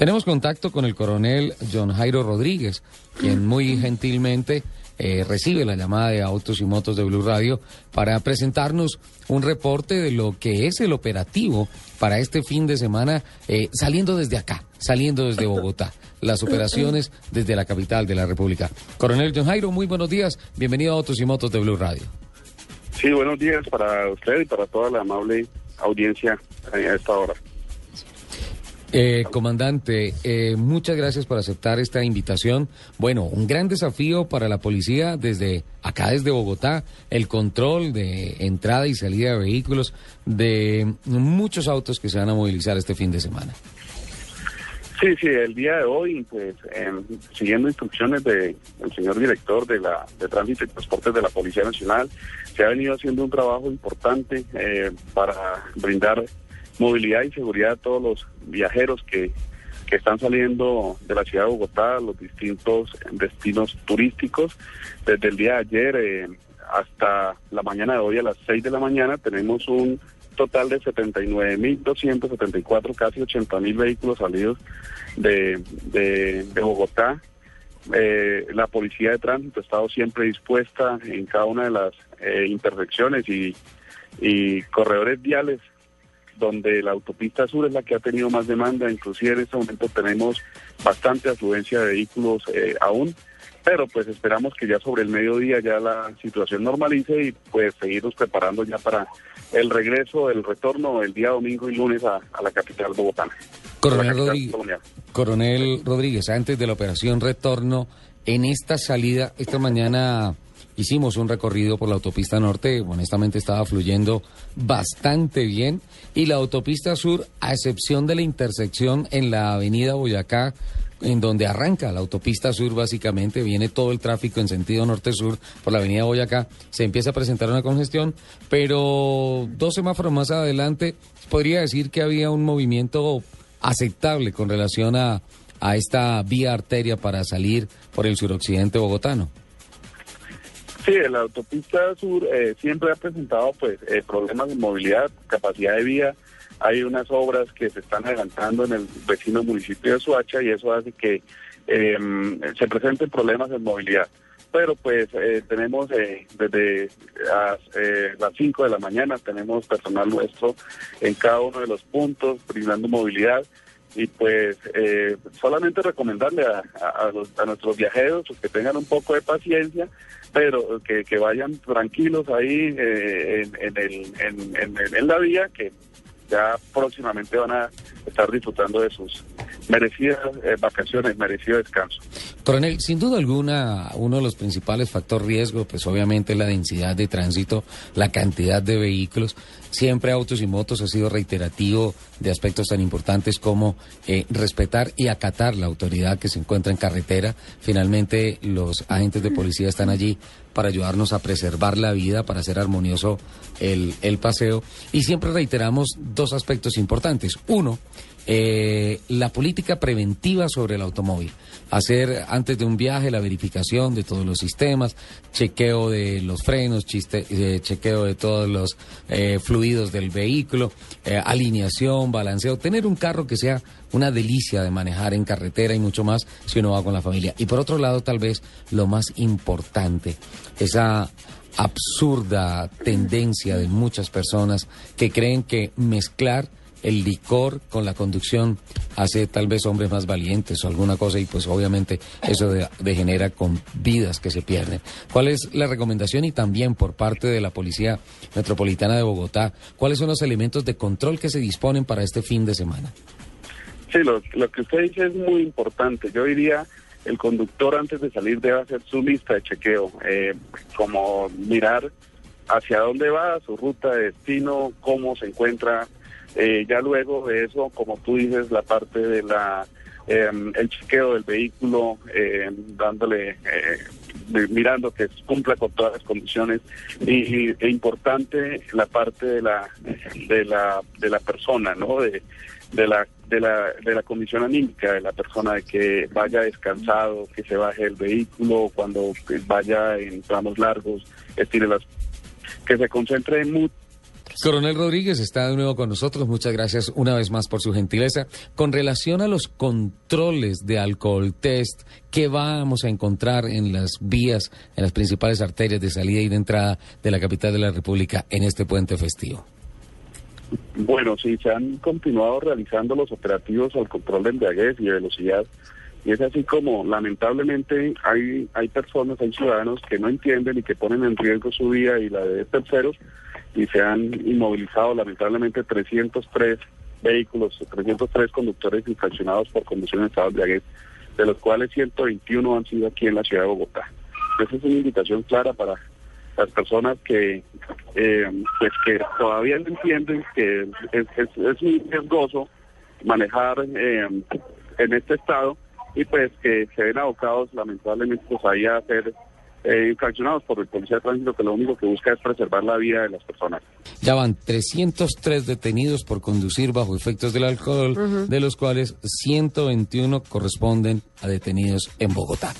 Tenemos contacto con el coronel John Jairo Rodríguez, quien muy gentilmente eh, recibe la llamada de Autos y Motos de Blue Radio para presentarnos un reporte de lo que es el operativo para este fin de semana, eh, saliendo desde acá, saliendo desde Bogotá. Las operaciones desde la capital de la República. Coronel John Jairo, muy buenos días. Bienvenido a Autos y Motos de Blue Radio. Sí, buenos días para usted y para toda la amable audiencia a esta hora. Eh, comandante, eh, muchas gracias por aceptar esta invitación. Bueno, un gran desafío para la policía desde acá, desde Bogotá, el control de entrada y salida de vehículos de muchos autos que se van a movilizar este fin de semana. Sí, sí, el día de hoy, pues, siguiendo instrucciones del señor director de la de Tránsito y Transportes de la Policía Nacional, se ha venido haciendo un trabajo importante eh, para brindar movilidad y seguridad a todos los viajeros que, que están saliendo de la ciudad de Bogotá, los distintos destinos turísticos. Desde el día de ayer eh, hasta la mañana de hoy a las 6 de la mañana tenemos un total de 79.274, casi 80.000 vehículos salidos de, de, Bogotá. Eh, la policía de tránsito ha estado siempre dispuesta en cada una de las eh, intersecciones y, y corredores viales donde la autopista sur es la que ha tenido más demanda, inclusive en este momento tenemos bastante afluencia de vehículos eh, aún, pero pues esperamos que ya sobre el mediodía ya la situación normalice y pues seguirnos preparando ya para el regreso, el retorno el día domingo y lunes a, la capital bogotana. Coronel, Rodríguez, Coronel Rodríguez, antes de la operación retorno, en esta salida, esta mañana hicimos un recorrido por la autopista norte, honestamente estaba fluyendo bastante bien, y la autopista sur, a excepción de la intersección en la avenida Boyacá, en donde arranca la autopista sur, básicamente viene todo el tráfico en sentido norte-sur por la avenida Boyacá, se empieza a presentar una congestión, pero dos semáforos más adelante podría decir que había un movimiento aceptable con relación a, a esta vía arteria para salir por el suroccidente bogotano. Sí, la autopista sur eh, siempre ha presentado pues eh, problemas de movilidad, capacidad de vía. Hay unas obras que se están adelantando en el vecino municipio de Suacha y eso hace que em, se presenten problemas de movilidad. Pero pues eh, tenemos desde las 5 de la mañana, tenemos personal nuestro en cada uno de los puntos brindando movilidad y pues solamente recomendarle a, nuestros viajeros pues, que tengan un poco de paciencia pero que, vayan tranquilos ahí eh, en, en, en, la vía, que ya próximamente van a estar disfrutando de sus merecidas eh, vacaciones, merecido descanso. Coronel, sin duda alguna, uno de los principales factores riesgo, pues obviamente la densidad de tránsito, la cantidad de vehículos. Siempre Autos y Motos ha sido reiterativo de aspectos tan importantes como eh, respetar y acatar la autoridad que se encuentra en carretera. Finalmente, los agentes de policía están allí para ayudarnos a preservar la vida, para hacer armonioso el, el paseo. Y siempre reiteramos dos aspectos importantes. Uno, eh, la política preventiva sobre el automóvil. Hacer antes de un viaje la verificación de todos los sistemas, chequeo de los frenos, chiste, eh, chequeo de todos los eh, del vehículo, alineación, balanceo, tener un carro que sea una delicia de manejar en carretera y mucho más si uno va con la familia. Y por otro lado, tal vez lo más importante, esa absurda tendencia de muchas personas que creen que mezclar el licor con la conducción hace tal vez hombres más valientes o alguna cosa y pues obviamente eso degenera con vidas que se pierden. ¿Cuál es la recomendación y también por parte de la Policía Metropolitana de Bogotá, cuáles son los elementos de control que se disponen para este fin de semana? Sí, lo, que usted dice es muy importante. Yo diría el conductor antes de salir debe hacer su lista de chequeo, eh, como mirar hacia dónde va, su ruta de destino, cómo se encuentra eh, ya luego de eso, como tú dices, la parte de la em, el chequeo del vehículo, em, dándole, eh, mirando que cumpla con todas las condiciones y, e importante la parte de la de la de la persona, ¿no? De, de la de la de la condición anímica de la persona de que vaya descansado, que se baje el vehículo cuando vaya en tramos largos, estire las que se concentre mucho Coronel Rodríguez está de nuevo con nosotros. Muchas gracias una vez más por su gentileza. Con relación a los controles de alcohol test ¿qué vamos a encontrar en las vías, en las principales arterias de salida y de entrada de la capital de la República en este puente festivo. Bueno, sí, se han continuado realizando los operativos al control de embriaguez y de velocidad. Y es así como, lamentablemente, hay, hay personas, hay ciudadanos que no entienden y que ponen en riesgo su vida y la de terceros y se han inmovilizado lamentablemente 303 vehículos, 303 conductores infraccionados por conducción en estado de de los cuales 121 han sido aquí en la ciudad de Bogotá. Esa es una invitación clara para las personas que eh, pues que todavía no entienden que es, es, muy riesgoso manejar eh, en este estado y pues que se ven abocados lamentablemente pues ahí a hacer eh, infraccionados por el policía de tránsito que lo único que busca es preservar la vida de las personas. Ya van 303 detenidos por conducir bajo efectos del alcohol, de los cuales 121 corresponden a detenidos en Bogotá.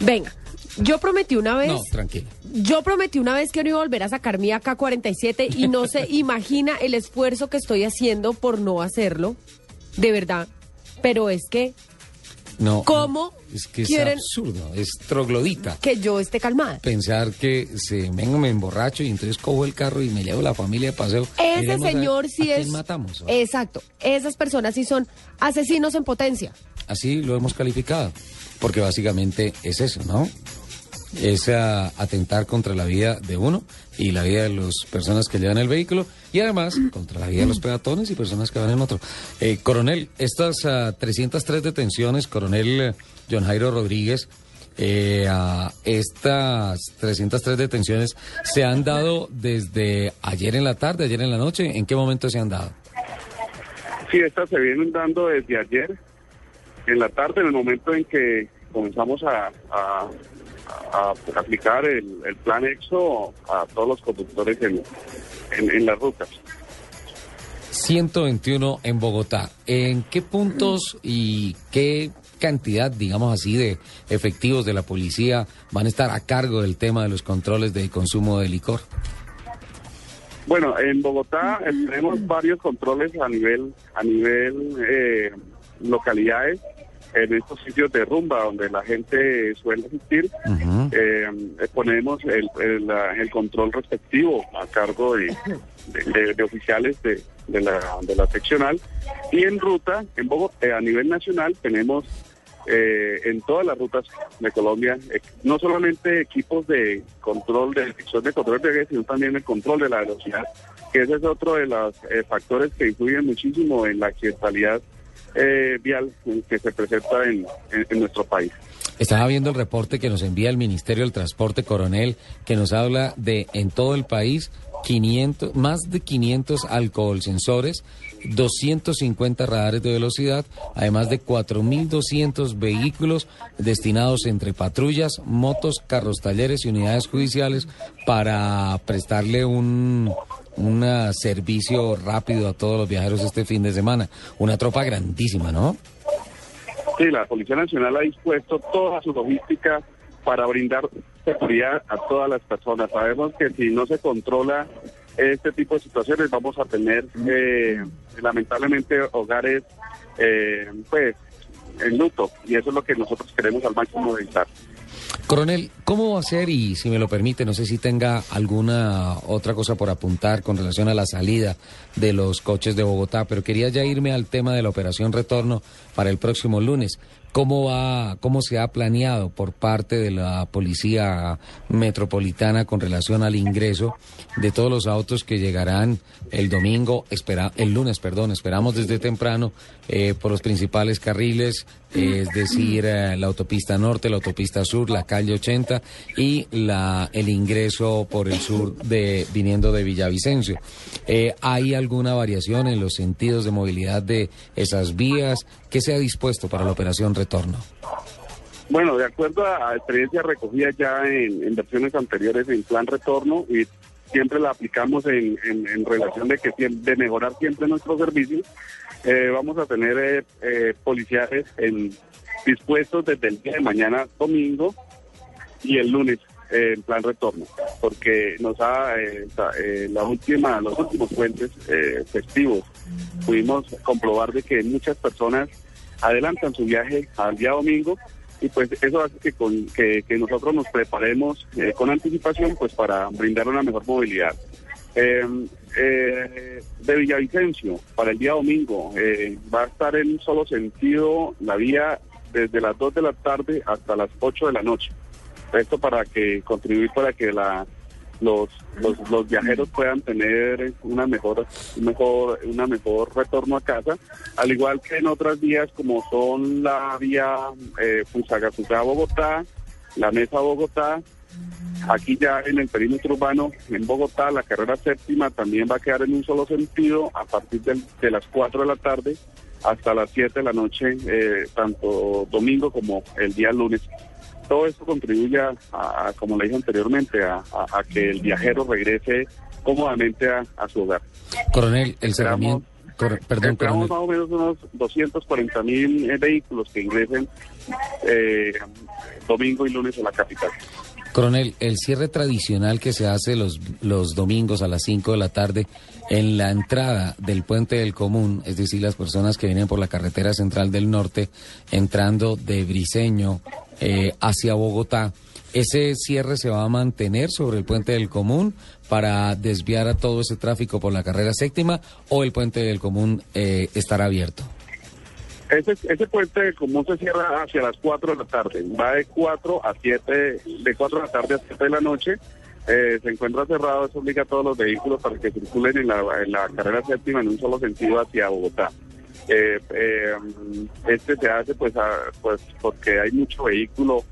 Venga. Yo prometí una vez. No, tranquilo. Yo prometí una vez que no iba a volver a sacar mi AK-47 y no se imagina el esfuerzo que estoy haciendo por no hacerlo. De verdad. Pero es que no. ¿Cómo es que es absurdo, es troglodita. Que yo esté calmada. Pensar que se vengo, me emborracho y entonces cojo el carro y me llevo la familia de paseo. Ese señor sí es. matamos? Exacto. Esas personas sí son asesinos en potencia. Así lo hemos calificado. Porque básicamente es eso, ¿no? Es atentar contra la vida de uno y la vida de las personas que llevan el vehículo y además contra la vida de los peatones y personas que van en otro. Eh, coronel, estas 303 ah, detenciones, coronel eh, John Jairo Rodríguez, eh, estas 303 detenciones se han dado desde ayer en la tarde, ayer en la noche. ¿En qué momento se han dado? Sí, estas se vienen dando desde ayer en la tarde, en el momento en que comenzamos a a, aplicar el, plan EXO a todos los conductores en, en, las rutas. 121 en Bogotá. ¿En qué puntos y qué cantidad, digamos así, de efectivos de la policía van a estar a cargo del tema de los controles de consumo de licor? Bueno, en Bogotá tenemos varios controles a nivel a nivel eh, localidades en estos sitios de rumba donde la gente suele asistir, eh, ponemos el, el, control respectivo a cargo de, de, oficiales de, de, la, de la seccional. Y en ruta, en Bogotá, eh, a nivel nacional, tenemos eh, en todas las rutas de Colombia, no solamente equipos de control de de control de sino también el control de la velocidad, que ese es otro de los factores que influyen muchísimo en la accidentalidad eh, vial que se presenta en, nuestro país. Estaba viendo el reporte que nos envía el Ministerio del Transporte, coronel, que nos habla de en todo el país 500, más de 500 alcohol sensores, 250 radares de velocidad, además de 4.200 vehículos destinados entre patrullas, motos, carros talleres y unidades judiciales para prestarle un, un servicio rápido a todos los viajeros este fin de semana. Una tropa grandísima, ¿no? Sí, la Policía Nacional ha dispuesto toda su logística para brindar seguridad a todas las personas. Sabemos que si no se controla este tipo de situaciones vamos a tener eh, lamentablemente hogares eh, pues en luto y eso es lo que nosotros queremos al máximo evitar. Coronel, ¿cómo va a ser? Y si me lo permite, no sé si tenga alguna otra cosa por apuntar con relación a la salida de los coches de Bogotá, pero quería ya irme al tema de la operación retorno para el próximo lunes. ¿Cómo va, cómo se ha planeado por parte de la policía metropolitana con relación al ingreso de todos los autos que llegarán el domingo, espera, el lunes, perdón, esperamos desde temprano eh, por los principales carriles, eh, es decir, eh, la autopista norte, la autopista sur, la calle 80 y la el ingreso por el sur de viniendo de Villavicencio. ¿Hay alguna variación en los sentidos de movilidad de esas vías? ¿Qué se ha dispuesto para la operación retorno? Bueno, de acuerdo a, experiencias recogidas ya en, versiones anteriores en plan retorno y siempre la aplicamos en, relación de que de mejorar siempre nuestros servicios, eh, vamos a tener eh, eh, en, dispuestos desde el día de mañana domingo y el lunes en plan retorno, porque nos ha la última, los últimos puentes festivos pudimos comprobar de que muchas personas adelantan su viaje al día domingo y pues eso hace que, con, que, nosotros nos preparemos eh, con anticipación pues para brindar una mejor movilidad. Em, eh, de Villavicencio para el día domingo eh, va a estar en un solo sentido la vía desde las 2 de la tarde hasta las 8 de la noche. Esto para que contribuir para que la los, los, viajeros puedan tener una mejor, mejor, una mejor retorno a casa, al igual que en otras vías como son la vía eh, Fusagasugá-Bogotá, la Mesa Bogotá, Aquí ya en el perímetro urbano, en Bogotá, la carrera séptima también va a quedar en un solo sentido a partir de, las 4 de la tarde hasta las 7 de la noche, eh, tanto domingo como el día lunes todo esto contribuye a, como le dije anteriormente, a, que el viajero regrese cómodamente a, su hogar. Coronel, el cerramiento... perdón, esperamos más o menos unos 240 mil eh, vehículos que ingresen eh, domingo y lunes a la capital. Coronel, el cierre tradicional que se hace los, los domingos a las 5 de la tarde en la entrada del puente del común, es decir, las personas que vienen por la carretera central del norte, entrando de Briseño eh, hacia Bogotá, ¿ese cierre se va a mantener sobre el puente del común para desviar a todo ese tráfico por la carrera séptima o el puente del común eh, estará abierto? Ese, ese puente del común se cierra hacia las 4 de la tarde, va de 4 a 7, de 4 de la tarde a 7 de la noche. Eh, se encuentra cerrado, eso obliga a todos los vehículos para que circulen en la, en la carrera séptima en un solo sentido hacia Bogotá. Eh, eh, este se hace pues, pues porque hay mucho vehículo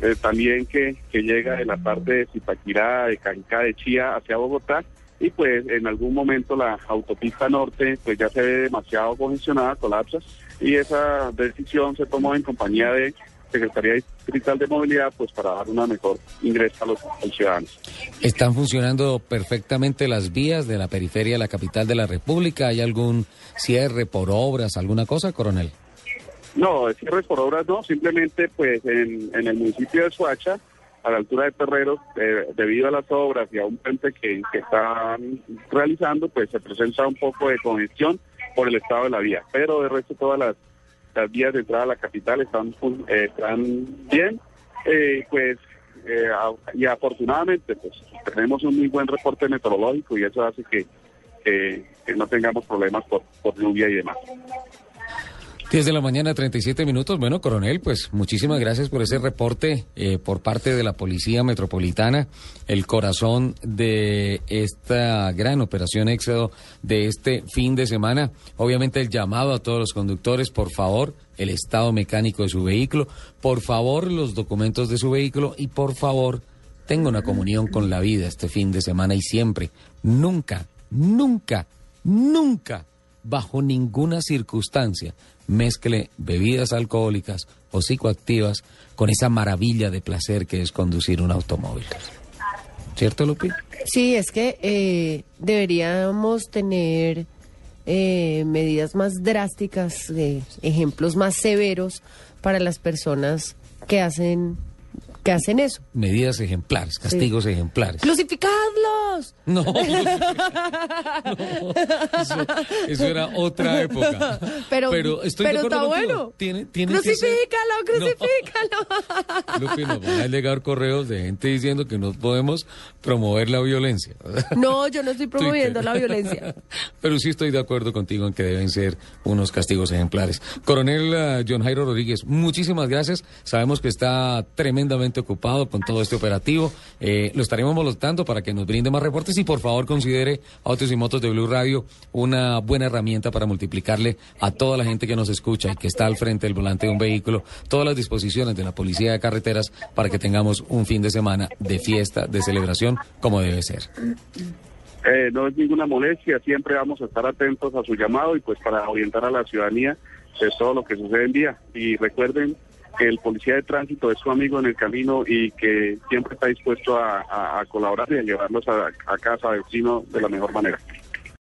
eh, también que, que llega de la parte de Zipaquirá, de Cancá, de Chía hacia Bogotá y pues en algún momento la autopista norte pues ya se ve demasiado congestionada, colapsa y esa decisión se tomó en compañía de Secretaría Distrital de Movilidad pues para dar una mejor ingreso a los, ciudadanos. ¿Están funcionando perfectamente las vías de la periferia de la capital de la República? ¿Hay algún cierre por obras, alguna cosa, coronel? No, cierre por obras no, simplemente pues en, el municipio de Suacha, a la altura de Terreros, eh, debido a las obras y a un puente que, que están realizando, pues se presenta un poco de congestión por el estado de la vía, pero de resto todas las las vías de entrada a la capital están, eh, están bien, eh, pues eh, y afortunadamente pues tenemos un muy buen reporte meteorológico y eso hace que, no tengamos problemas por, por lluvia y demás. 10 de la mañana, 37 minutos. Bueno, coronel, pues muchísimas gracias por ese reporte eh, por parte de la Policía Metropolitana, el corazón de esta gran operación Éxodo de este fin de semana. Obviamente el llamado a todos los conductores, por favor, el estado mecánico de su vehículo, por favor, los documentos de su vehículo y por favor, tenga una comunión con la vida este fin de semana y siempre, nunca, nunca, nunca, bajo ninguna circunstancia, mezcle bebidas alcohólicas o psicoactivas con esa maravilla de placer que es conducir un automóvil. ¿Cierto, Lupi? Sí, es que eh, deberíamos tener eh, medidas más drásticas, ejemplos más severos para las personas que hacen que hacen eso. Medidas ejemplares, castigos ejemplares. ¡Crucificadlos! No, no, eso, eso era otra época. Pero, estoy de pero acuerdo está contigo. bueno. Tiene, tiene ser- Crucifícalo, crucifícalo. Lupi, nos van a llegar correos de gente diciendo que no podemos promover la violencia. No, yo no estoy promoviendo la violencia. Pero sí estoy de acuerdo contigo en que deben ser unos castigos ejemplares. Coronel eh, John Jairo Rodríguez, muchísimas gracias. Sabemos que está tremendamente ocupado con todo este operativo. Eh, lo estaremos molestando para que nos brinde más reportes y por favor considere Autos y Motos de Blue Radio una buena herramienta para multiplicarle a toda la gente que nos escucha y que está al frente del volante de un vehículo todas las disposiciones de la Policía de Carreteras para que tengamos un fin de semana de fiesta, de celebración, como debe ser. Eh, no es ninguna molestia, siempre vamos a estar atentos a su llamado y pues para orientar a la ciudadanía de todo lo que sucede en día. Y recuerden que el policía de tránsito es su amigo en el camino y que siempre está dispuesto a, colaborar y a llevarlos a, a casa, a destino de la mejor manera.